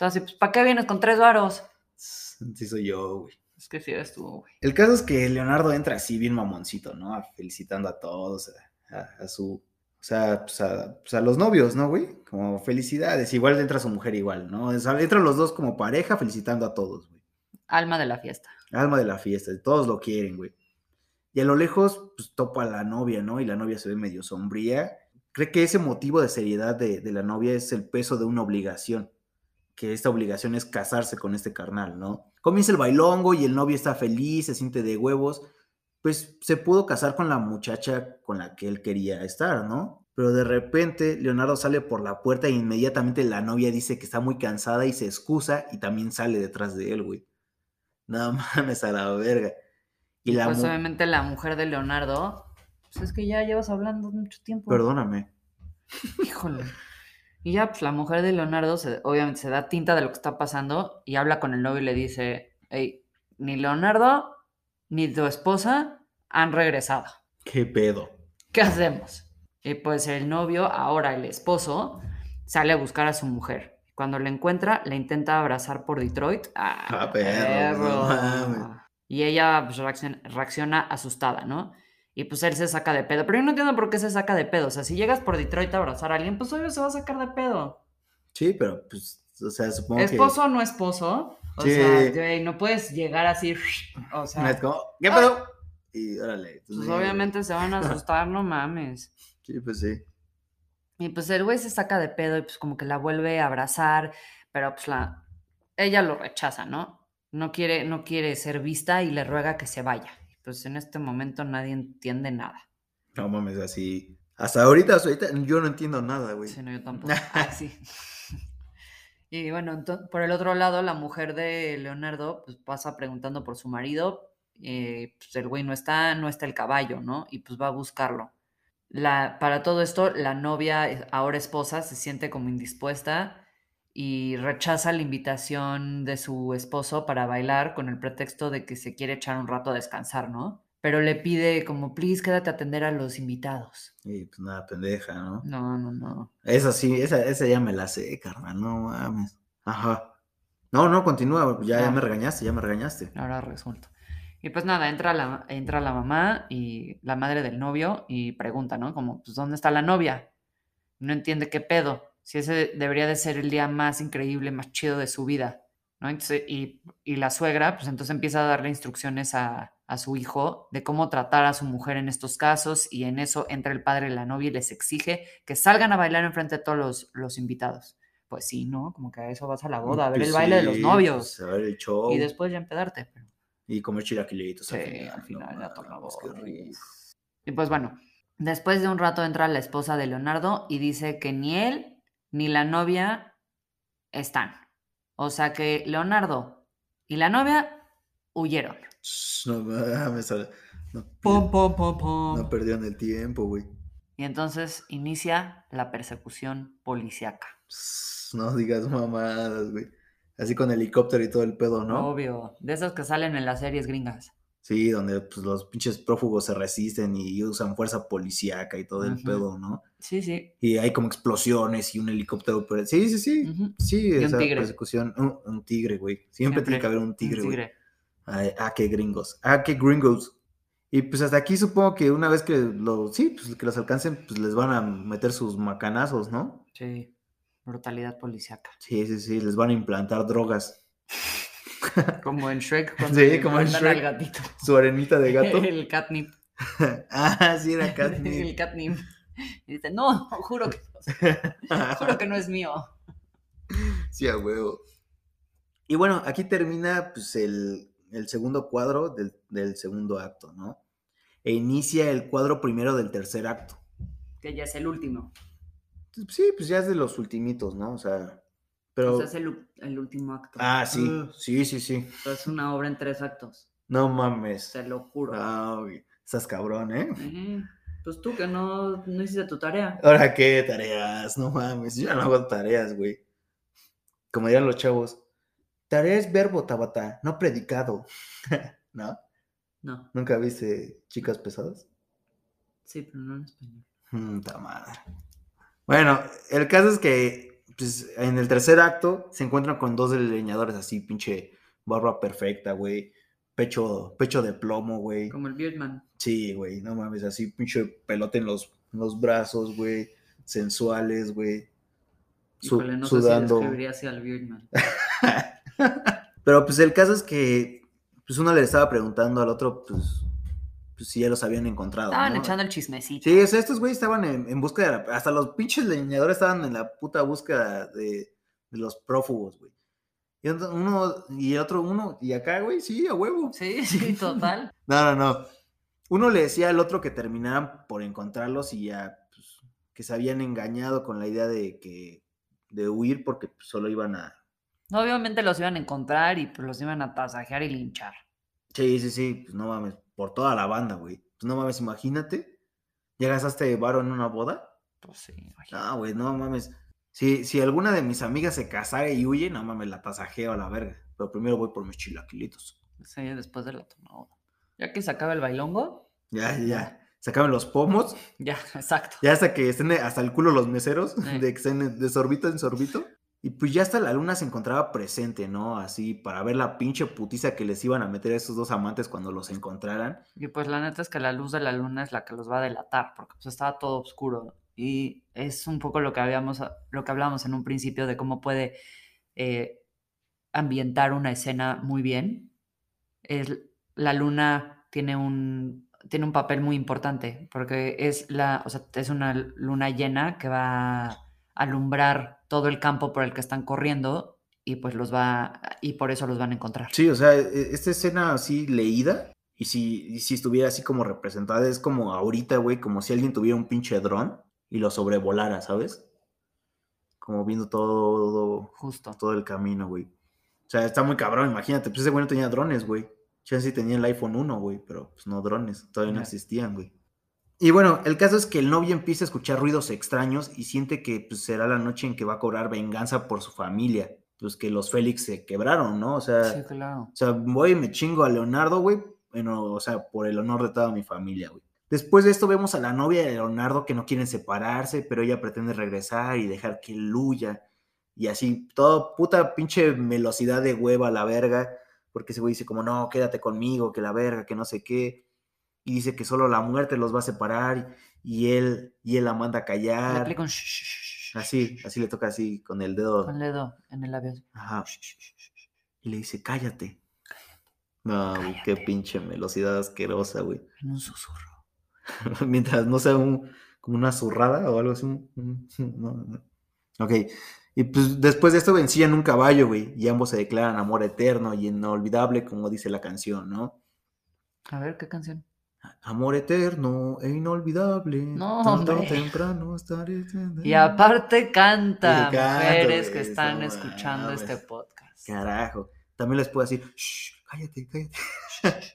Entonces, pues, ¿para qué vienes con tres varos? Sí soy yo, güey. Es que sí eres tú, güey. El caso es que Leonardo entra así bien mamoncito, ¿no? Felicitando a todos, a, a- a su, o sea, pues a, pues a los novios, ¿no, güey? Como felicidades. Igual entra su mujer igual, ¿no? O sea, entran los dos como pareja felicitando a todos, güey. Alma de la fiesta. Alma de la fiesta, todos lo quieren, güey. Y a lo lejos, pues topa a la novia, ¿no? Y la novia se ve medio sombría. Cree que ese motivo de seriedad de, de la novia es el peso de una obligación. Que esta obligación es casarse con este carnal, ¿no? Comienza el bailongo y el novio está feliz, se siente de huevos. Pues se pudo casar con la muchacha con la que él quería estar, ¿no? Pero de repente Leonardo sale por la puerta e inmediatamente la novia dice que está muy cansada y se excusa y también sale detrás de él, güey. No mames a la verga. Y la Pues obviamente la mujer de Leonardo, pues es que ya llevas hablando mucho tiempo. Perdóname. Híjole. Y ya, pues la mujer de Leonardo se- obviamente se da tinta de lo que está pasando y habla con el novio y le dice, hey, ni Leonardo ni tu esposa han regresado. ¿Qué pedo? ¿Qué hacemos? Y pues el novio, ahora el esposo, sale a buscar a su mujer. Cuando la encuentra, la intenta abrazar por Detroit. ¡Ah, Ah, perro, no mames. Y ella pues, reacciona, reacciona asustada, ¿no? Y pues él se saca de pedo. Pero yo no entiendo por qué se saca de pedo. O sea, si llegas por Detroit a abrazar a alguien, pues obvio se va a sacar de pedo. Sí, pero pues, o sea, supongo ¿Esposo o no esposo? O Sí. sea, güey, no puedes llegar así. O sea, Es como, ¿qué pedo? Y órale. pues sí, obviamente se van a asustar, no mames. Sí, pues sí. Y pues el güey se saca de pedo y pues como que la vuelve a abrazar, pero pues la ella lo rechaza, ¿no? No quiere no quiere ser vista y le ruega que se vaya. Pues en este momento nadie entiende nada. No mames, así. Hasta ahorita, hasta ahorita, yo no entiendo nada, güey. Sí, no, yo tampoco. Ah, sí. Y bueno, ento- por el otro lado, la mujer de Leonardo pues pasa preguntando por su marido. eh, pues el güey no está, no está el caballo, ¿no? Y pues va a buscarlo. La, para todo esto, la novia, eh, ahora esposa, se siente como indispuesta y rechaza la invitación de su esposo para bailar con el pretexto de que se quiere echar un rato a descansar, ¿no? Pero le pide como, please, quédate a atender a los invitados. Y pues nada, pendeja, ¿no? No, no, no. Esa sí, esa, esa ya me la sé, carnal, no mames. Ajá. No, no, continúa, ya, ya Ah. me regañaste, ya me regañaste. Ahora resulta. Y pues nada, entra la, entra la mamá y la madre del novio y pregunta, ¿no? Como, pues, ¿dónde está la novia? No entiende qué pedo. Si ese debería de ser el día más increíble, más chido de su vida, ¿no? Entonces, y, y la suegra, pues entonces empieza a darle instrucciones a, a su hijo de cómo tratar a su mujer en estos casos y en eso entra el padre de la novia y les exige que salgan a bailar enfrente de todos los, los invitados. Pues sí, ¿no? Como que a eso vas a la boda, a ver Pues el baile de los novios pues, a ver el show. y después ya empedarte. Pero... Y comer chilaquilitos. Sí, al final no ya qué boda. rico. Y pues bueno, después de un rato entra la esposa de Leonardo y dice que ni él ni la novia están. O sea que Leonardo y la novia huyeron. No mames, a- no, Pum, pum, pum, pum. no perdieron el tiempo, güey. Y entonces inicia la persecución policíaca. No digas mamadas, güey. Así con helicóptero y todo el pedo, ¿no? Obvio, de esas que salen en las series gringas. Sí, donde pues, los pinches prófugos se resisten y usan fuerza policíaca y todo el pedo, ¿no? Sí, sí. Y hay como explosiones y un helicóptero. Pero... Sí, sí, sí. Sí, Y un esa tigre. persecución. Un, un tigre, güey. Siempre, tiene que haber un Un tigre, güey. tigre. Ay, ah, qué gringos. Ah, qué gringos. Y pues hasta aquí supongo que una vez que los, sí, pues que los alcancen, pues les van a meter sus macanazos, ¿no? Sí. Brutalidad policíaca. Sí, sí, sí, les van a implantar drogas. Como en Shrek cuando Sí, como en Shrek. al gatito. Su arenita de gato. El catnip. ah, sí, era El catnip. catnip. Y dice, no, juro que, juro que no es mío. sí, a huevo. Y bueno, aquí termina pues, el, el segundo cuadro del, del segundo acto, ¿no? E inicia el cuadro primero del tercer acto. Que ya es el último. Sí, pues ya es de los ultimitos, ¿no? O sea, pero... O sea, es el, último acto. Ah, sí, Ugh. sí, sí, sí. Es una obra en tres actos. No mames. Te lo juro. Ah, güey. Estás cabrón, ¿eh? Pues tú que no, no hiciste tu tarea. Ahora qué tareas, no mames. Yo no hago tareas, güey. Como dirían los chavos. Tarea es verbo, Tabata, no predicado. ¿No? No, ¿Nunca viste chicas pesadas? sí, pero no en español. Mm, ta madre. Bueno, el caso es que pues, en el tercer acto se encuentran con dos leñadores así, pinche barba perfecta, güey. Pecho, pecho de plomo, güey. Como el Beardman. Sí, güey, no mames, así pinche pelote en los, en los brazos, güey. Sensuales, güey. Su- no sudando. sé si así al Beardman. Pero pues el caso es que pues uno le estaba preguntando al otro, pues, pues sí, ya los habían encontrado. Estaban ¿no? echando el chismecito. Sí, o sea, estos güeyes estaban en, en búsqueda, de la- hasta los pinches leñadores estaban en la puta búsqueda de, de los prófugos, güey. Y uno, y otro uno, y acá, güey, sí, a huevo. Sí, sí, total. No, no, no. Uno le decía al otro que terminaran por encontrarlos y ya, pues, que se habían engañado con la idea de que, de huir porque pues, solo iban a... Obviamente los iban a encontrar y pues los iban a tasajear y linchar. Sí, sí, sí, pues no mames, por toda la banda, güey. Pues no mames, imagínate, ya gastaste varo en una boda. Pues sí, imagínate. No, güey, no mames. Si, si alguna de mis amigas se casara y huye, no mames, la tasajeo a la verga. Pero primero voy por mis chilaquilitos. Sí, después de la tomada. Ya que se acaba el bailongo, Ya, ya. Sacaban los pomos, ya, exacto. ya hasta que estén hasta el culo los meseros, Sí. de que estén de sorbito en sorbito. Y pues ya hasta la luna se encontraba presente, ¿no? Así, para ver la pinche putiza que les iban a meter a esos dos amantes cuando los encontraran. Y pues la neta es que la luz de la luna es la que los va a delatar, porque pues estaba todo oscuro. Y es un poco lo que habíamos, lo que hablábamos en un principio de cómo puede eh, ambientar una escena muy bien. Es, la luna tiene un, tiene un papel muy importante, porque es la, o sea, es una luna llena que va a alumbrar todo el campo por el que están corriendo y pues los va, y por eso los van a encontrar. Sí, o sea, e- esta escena así leída, y si, y si estuviera así como representada, es como ahorita, güey, como si alguien tuviera un pinche dron y lo sobrevolara, ¿sabes? Como viendo todo, Justo. todo el camino, güey. O sea, está muy cabrón, imagínate, pues ese güey no tenía drones, güey. Ya sí tenía el iPhone 1, güey, pero pues no drones, todavía no existían, güey. Y bueno, el caso es que el novio empieza a escuchar ruidos extraños y siente que pues, será la noche en que va a cobrar venganza por su familia. Pues que los Félix se quebraron, ¿no? O sea, Sí, claro. o sea, voy y me chingo a Leonardo, güey. Bueno, o sea, por el honor de toda mi familia, güey. Después de esto vemos a la novia de Leonardo que no quieren separarse, pero ella pretende regresar y dejar que él huya. Y así, todo puta pinche velocidad de hueva a la verga. Porque ese güey dice como, no, quédate conmigo, que la verga, que no sé qué. Y dice que solo la muerte los va a separar. Y él, y él la manda a Le callar. aplica un Así, así le toca así, con el dedo. Con el dedo en el labio. Ajá. Y le dice, cállate. No, güey, qué pinche velocidad asquerosa, güey. En un susurro. Mientras no sea un, como una zurrada o algo así. no, no. Ok. Y pues después de esto vencían un caballo, güey. Y ambos se declaran amor eterno y inolvidable, como dice la canción, ¿no? A ver, ¿qué canción? Amor eterno e inolvidable. No, tanto hombre. temprano estaré. Y aparte canta, Y mujeres que están no escuchando este podcast. Carajo. También les puedo decir, "Shh, cállate, cállate.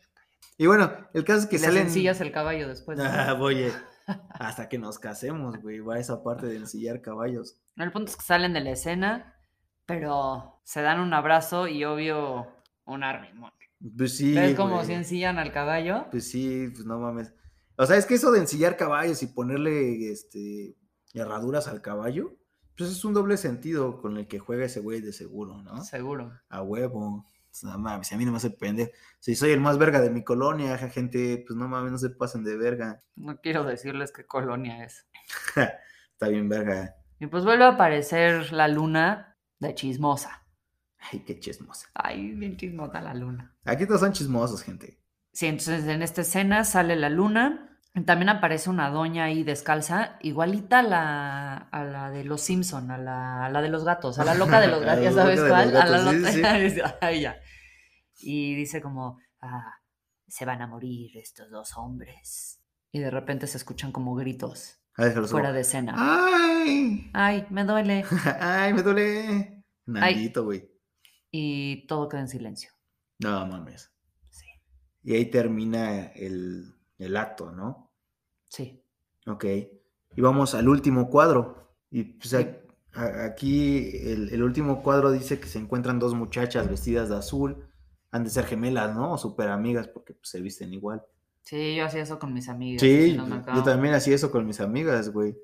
y bueno, el caso es que Que le salen. sencillas el caballo después. ¿no? Ah, oye, hasta que nos casemos, güey. Va esa parte de ensillar caballos. El punto es que salen de la escena, pero se dan un abrazo y obvio un arrimón. Pues sí. ¿Ves como güey. si ensillan al caballo? Pues sí, pues no mames. O sea, es que eso de ensillar caballos y ponerle este herraduras al caballo, pues es un doble sentido con el que juega ese güey de seguro, ¿no? Seguro. A huevo. Pues, No mames, a mí no me hace pendejo. Si soy el más verga de mi colonia, gente, pues no mames, no se pasen de verga. No quiero decirles qué colonia es. Está bien verga. Y pues vuelve a aparecer la luna de chismosa. Ay, qué chismosa. Ay, bien chismosa la luna. Aquí todos son chismosos, gente. Sí, entonces en esta escena sale la luna. También aparece una doña ahí descalza, igualita a la, a la de los Simpson, a la, a la de los gatos, a la loca de los gatos, ya sabes cuál, a la loca sí, sí. a ella. Y dice como, ah, se van a morir estos dos hombres. Y de repente se escuchan como gritos fuera de escena. ¡Ay! Ay, me duele. ¡Ay, me duele! Nandito, güey. Y todo queda en silencio. No mames. Sí, Y ahí termina el, el acto, ¿no? sí. Ok. Y vamos al último cuadro. Y pues Sí. a- a- aquí el, el último cuadro dice que se encuentran dos muchachas vestidas de azul. Han de ser gemelas, ¿no? O súper amigas porque pues, se visten igual. Sí, yo hacía eso con mis amigas. Sí, yo también hacía eso con mis amigas, güey.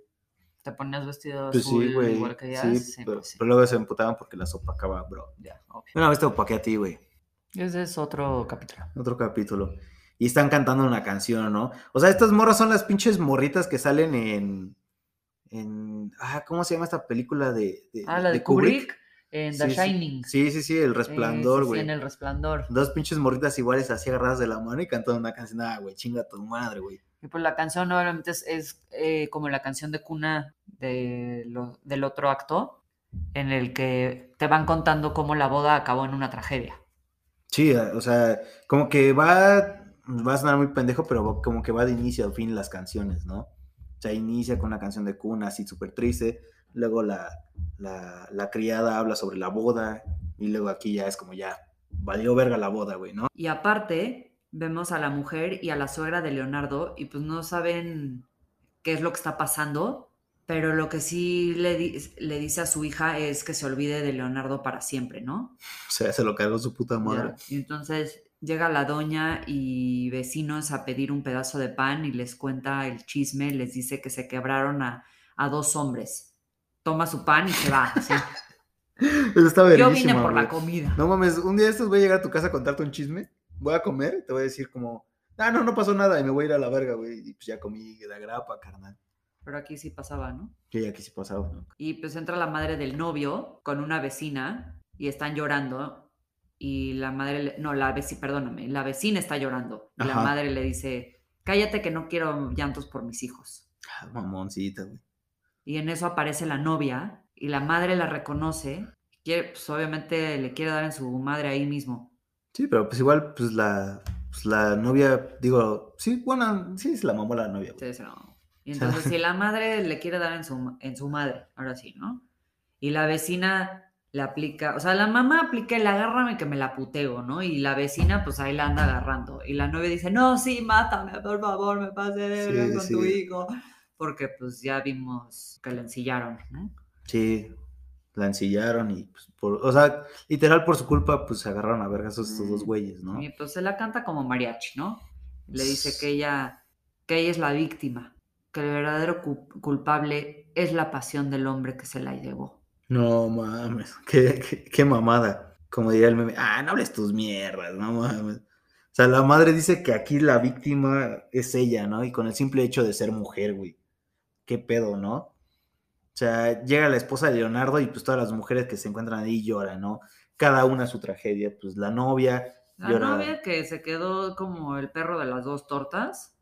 ¿Te ponías vestido Pues azul sí, güey. igual que ellas? Sí, Sí, pero, pues sí. pero luego se emputaban porque las opacaba, bro. Ya, obvio. Una vez te opaqué a ti, güey. Ese es otro capítulo. Otro capítulo. Y están cantando una canción, ¿no? O sea, estas morras son las pinches morritas que salen en. en ah, ¿cómo se llama esta película de, de- Ah, la de Kubrick? Kubrick. En The Sí, sí. Shining. Sí, sí, sí, el Sí, resplandor, sí, sí, güey. en el resplandor. Dos pinches morritas iguales así agarradas de la mano y cantando una canción. Ah, güey, chinga tu madre, güey. Y pues la canción obviamente es, es, eh, como la canción de cuna de lo- del otro acto, en el que te van contando cómo la boda acabó en una tragedia. Sí, o sea, como que va, va a sonar muy pendejo, pero como que va de inicio a fin las canciones, ¿no? O sea, inicia con una canción de cuna así súper triste, luego la, la, la criada habla sobre la boda y luego aquí ya es como ya, valió verga la boda, güey, ¿no? Y aparte, vemos a la mujer y a la suegra de Leonardo y pues no saben qué es lo que está pasando, pero lo que sí le, di- le dice a su hija es que se olvide de Leonardo para siempre, ¿no? O sea, se lo cargó su puta madre. Y entonces llega la doña y vecinos a pedir un pedazo de pan y les cuenta el chisme, les dice que se quebraron a, a dos hombres. Toma su pan y se va. así. Eso está Yo vine por la comida. No mames, un día de estos voy a llegar a tu casa a contarte un chisme, voy a comer y te voy a decir como, ah, no, no pasó nada y me voy a ir a la verga, güey. Y pues ya comí de grapa, carnal. Pero aquí sí pasaba, ¿no? Que aquí sí pasaba. Y pues entra la madre del novio con una vecina y están llorando. Y la madre, le- no, la vecina, perdóname, la vecina está llorando. Y la madre le dice, cállate que no quiero llantos por mis hijos. Ah, Mamoncita, güey. Y en eso aparece la novia y la madre la reconoce. Quiere, pues obviamente le quiere dar en su madre ahí mismo. Sí, pero pues igual, pues la, pues la novia, digo, sí, bueno, sí, se la mamó la novia, güey. Sí, se la mamó. Y entonces, si la madre le quiere dar en su, en su madre, ahora sí, ¿no? Y la vecina le aplica, o sea, la mamá aplica el agárrame que me la puteo, ¿no? Y la vecina, pues ahí la anda agarrando. Y la novia dice, no, sí, mátame, por favor, me pasé de Sí, con tu hijo. Porque pues ya vimos que le ensillaron, ¿no? Sí, la ensillaron y, pues, por, o sea, literal por su culpa, pues se agarraron a vergas estos dos güeyes, ¿no? Y pues se la canta como mariachi, ¿no? Le dice que ella, que ella es la víctima, que el verdadero cu- culpable es la pasión del hombre que se la llevó. No mames, qué, qué, qué mamada. Como diría el meme, ah, no hables tus mierdas, no mames. O sea, la madre dice que aquí la víctima es ella, ¿no? Y con el simple hecho de ser mujer, güey. Qué pedo, ¿no? O sea, llega la esposa de Leonardo y pues todas las mujeres que se encuentran ahí lloran, ¿no? Cada una su tragedia. Pues la novia La llora. novia que se quedó como el perro de las dos tortas.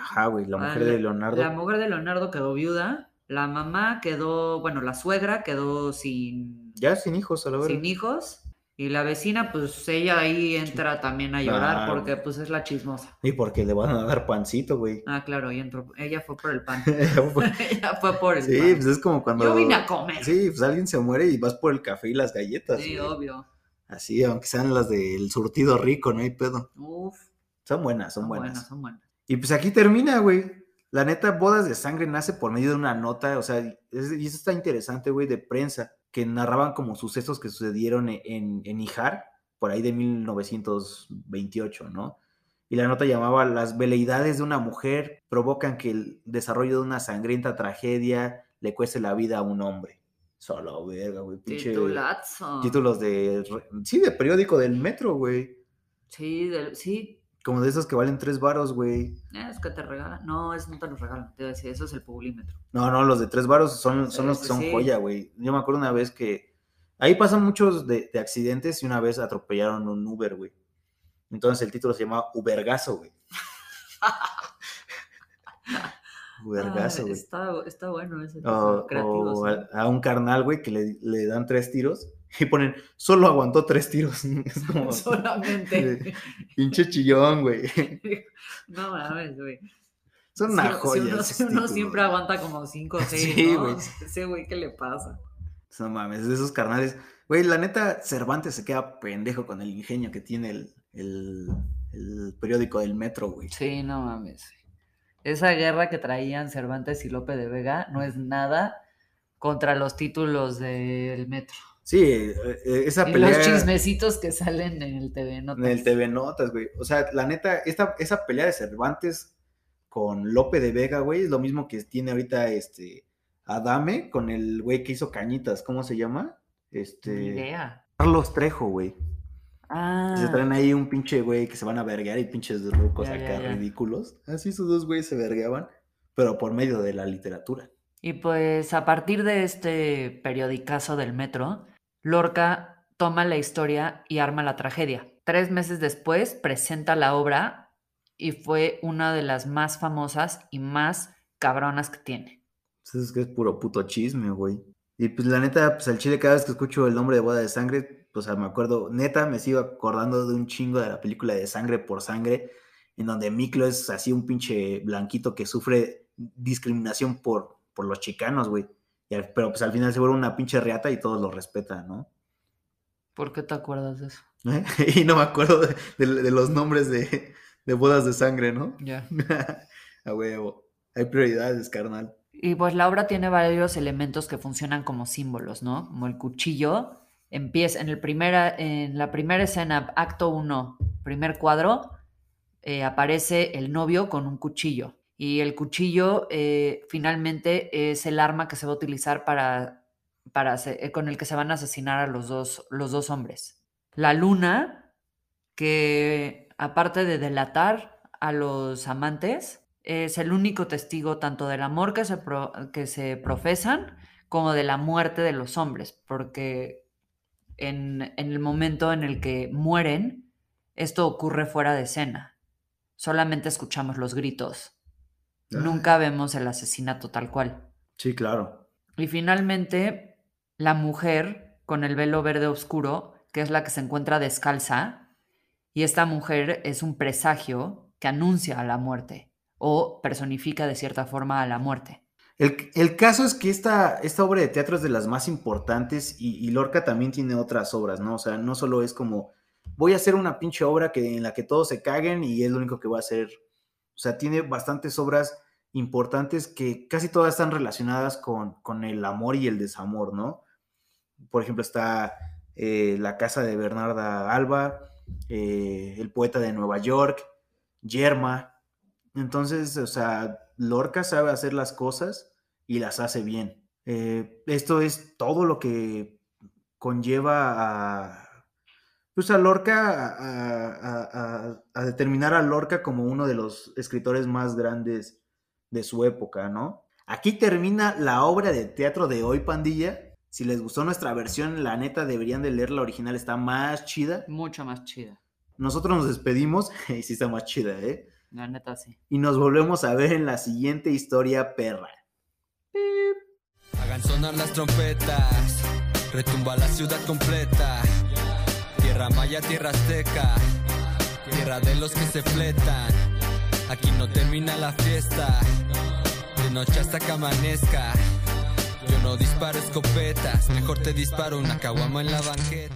Ajá, güey, la Ah, mujer de Leonardo. La mujer de Leonardo quedó viuda. La mamá quedó, bueno, la suegra quedó sin, Ya sin hijos, a la verga. sin hijos. Y la vecina, pues ella ahí entra también a llorar porque pues es la chismosa. Y porque le van a dar pancito, güey. Ah, claro, y entró. Ella fue por el pan. Ella fue por el sí, pan. pues es como cuando. Yo vine a comer. Sí, pues alguien se muere y vas por el café y las galletas. Sí, güey. obvio. Así, aunque sean las del surtido rico, no hay pedo. Uf, Son buenas, son son buenas. buenas, son buenas. Y pues aquí termina, güey. La neta, Bodas de Sangre nace por medio de una nota, o sea, es- y eso está interesante, güey, de prensa, que narraban como sucesos que sucedieron e- en, en Ijar, por ahí de 1928, ¿no? Y la nota llamaba Las veleidades de una mujer provocan que el desarrollo de una sangrienta tragedia le cueste la vida a un hombre. Solo, verga, güey, pinche... Titulazo. Títulos de... Sí, de periódico del metro, güey. Sí, del- sí. Como de esos que valen tres varos, güey. Es que te regalan. No, es no te los regalan. Te voy a decir, eso es el pulímetro. No, no, los de tres varos son, son los que son sí. joya, güey. Yo me acuerdo una vez que ahí pasan muchos de, de accidentes y una vez atropellaron un Uber, güey. Entonces el título se llama Ubergazo, güey. Ah, está, está bueno ese O, creativo. o a, a un carnal, güey, que le, le dan tres tiros y ponen, solo aguantó tres tiros. Es como, Solamente. pinche chillón, güey. no mames, güey. Son una si joya. uno, esos si uno títulos, siempre güey. aguanta como 5 o 6, Sí, ¿no? güey. Ese güey, ¿qué le pasa? No mames, de esos carnales. Güey, la neta, Cervantes se queda pendejo con el ingenio que tiene el, el, el periódico del metro, güey. Sí, no mames. Esa guerra que traían Cervantes y Lope de Vega no es nada contra los títulos del metro. Sí, eh, eh, esa Y pelea los chismecitos que salen en el TV Notas. en el TV Notas, güey. O sea, la neta, esta, esa pelea de Cervantes con Lope de Vega, güey, es lo mismo que tiene ahorita este Adame con el güey que hizo Cañitas, ¿cómo se llama? Este Ni idea. Carlos Trejo, güey. Ah, Se traen ahí un pinche güey que se van a verguear y pinches rucos Ya, acá ya, ya. ridículos. Así esos dos güeyes se vergueaban, pero por medio de la literatura. Y pues a partir de este periodicazo del metro, Lorca toma la historia y arma la tragedia. Tres meses después presenta la obra y fue una de las más famosas y más cabronas que tiene. Pues es que es puro puto chisme, güey. Y pues la neta, pues al chile cada vez que escucho el nombre de Boda de Sangre, pues me acuerdo, neta, me sigo acordando de un chingo de la película de Sangre por Sangre, en donde Miklo es así un pinche blanquito que sufre discriminación por, por los chicanos, güey. Pero pues al final se vuelve una pinche reata y todos lo respetan, ¿no? ¿Por qué te acuerdas de eso? y no me acuerdo de, los nombres de, bodas de sangre, ¿no? Ya. A huevo. Hay prioridades, carnal. Y pues la obra tiene varios elementos que funcionan como símbolos, ¿no? Como el cuchillo. Empieza en, el primera, en la primera escena, acto 1, primer cuadro, eh, aparece el novio con un cuchillo. Y el cuchillo eh, finalmente es el arma que se va a utilizar para, para eh, con el que se van a asesinar a los dos, los dos hombres. La luna, que aparte de delatar a los amantes, es el único testigo tanto del amor que se, que se profesan como de la muerte de los hombres, porque en, en el momento en el que mueren, esto ocurre fuera de escena. Solamente escuchamos los gritos Nunca vemos el asesinato tal cual. Sí, claro. Y finalmente, la mujer con el velo verde oscuro, que es la que se encuentra descalza, y esta mujer es un presagio que anuncia a la muerte o personifica de cierta forma a la muerte. El, caso es que esta, esta, obra de teatro es de las más importantes y, Lorca también tiene otras obras, ¿no? O sea, no solo es como voy a hacer una pinche obra que, en la que todos se caguen y es lo único que voy a hacer o sea, tiene bastantes obras importantes que casi todas están relacionadas con, el amor y el desamor, ¿no? Por ejemplo, está eh, La casa de Bernarda Alba, eh, El poeta de Nueva York, Yerma. Entonces, o sea, Lorca sabe hacer las cosas y las hace bien. Eh, esto es todo lo que conlleva a, pues a Lorca, a, determinar a Lorca como uno de los escritores más grandes de su época, ¿no? Aquí termina la obra de teatro de hoy, pandilla. Si les gustó nuestra versión, la neta deberían de leer la original, está más chida. Mucho más chida. Nosotros nos despedimos, y sí está más chida, ¿eh? La neta sí. Y nos volvemos a ver en la siguiente historia perra. Hagan sonar las trompetas, retumba la ciudad completa. Tierra maya, tierra azteca, tierra de los que se fletan. Aquí no termina la fiesta, de noche hasta que amanezca. Yo no disparo escopetas, mejor te disparo una caguama en la banqueta.